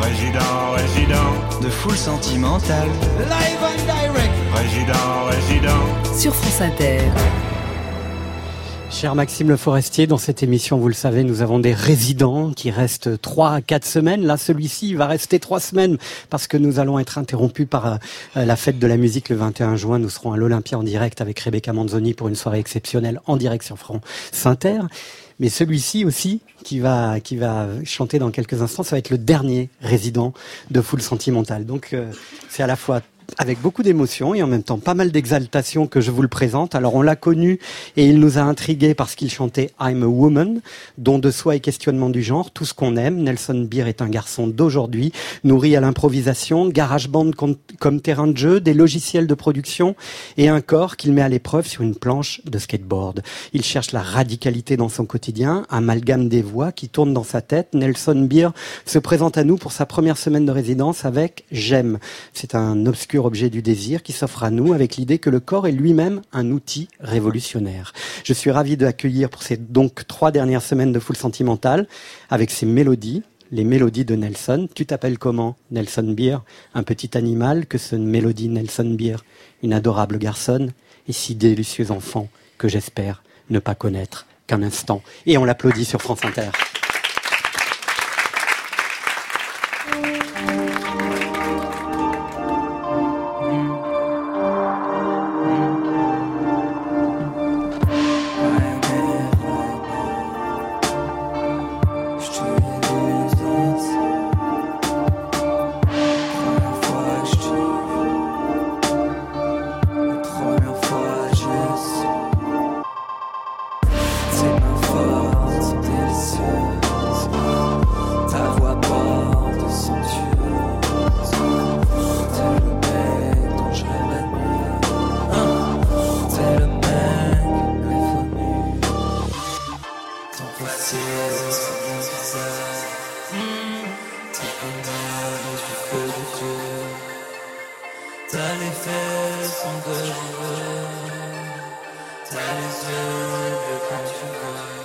Résident, résident de Full Sentimental. Live and direct. Résident, résident sur France Inter. Cher Maxime Le Forestier, dans cette émission, vous le savez, nous avons des résidents qui restent trois à quatre semaines. Là, celui-ci va rester trois semaines parce que nous allons être interrompus par euh, la fête de la musique le 21 juin. Nous serons à l'Olympia en direct avec Rebecca Manzoni pour une soirée exceptionnelle en direct sur France Inter. Mais celui-ci aussi, qui va, qui va chanter dans quelques instants, ça va être le dernier résident de Full Sentimental. Donc, euh, c'est à la fois avec beaucoup d'émotion et en même temps pas mal d'exaltation que je vous le présente. Alors on l'a connu et il nous a intrigués parce qu'il chantait I'm a Woman, dont de soi et questionnement du genre, tout ce qu'on aime. Nelson Beer est un garçon d'aujourd'hui, nourri à l'improvisation, garage band comme terrain de jeu, des logiciels de production et un corps qu'il met à l'épreuve sur une planche de skateboard. Il cherche la radicalité dans son quotidien, amalgame des voix qui tournent dans sa tête. Nelson Beer se présente à nous pour sa première semaine de résidence avec J'aime. C'est un obscur objet du désir qui s'offre à nous avec l'idée que le corps est lui-même un outil révolutionnaire. Je suis ravi d'accueillir pour ces donc trois dernières semaines de Full Sentimental avec ces mélodies, les mélodies de Nelson. Tu t'appelles comment, Nelson Beer? Un petit animal que ce mélodie Nelson Beer, une adorable garçonne et si délicieux enfant que j'espère ne pas connaître qu'un instant. Et on l'applaudit sur France Inter. T'as les fesses en que je veux, t'as les yeux bleus quand tu veux.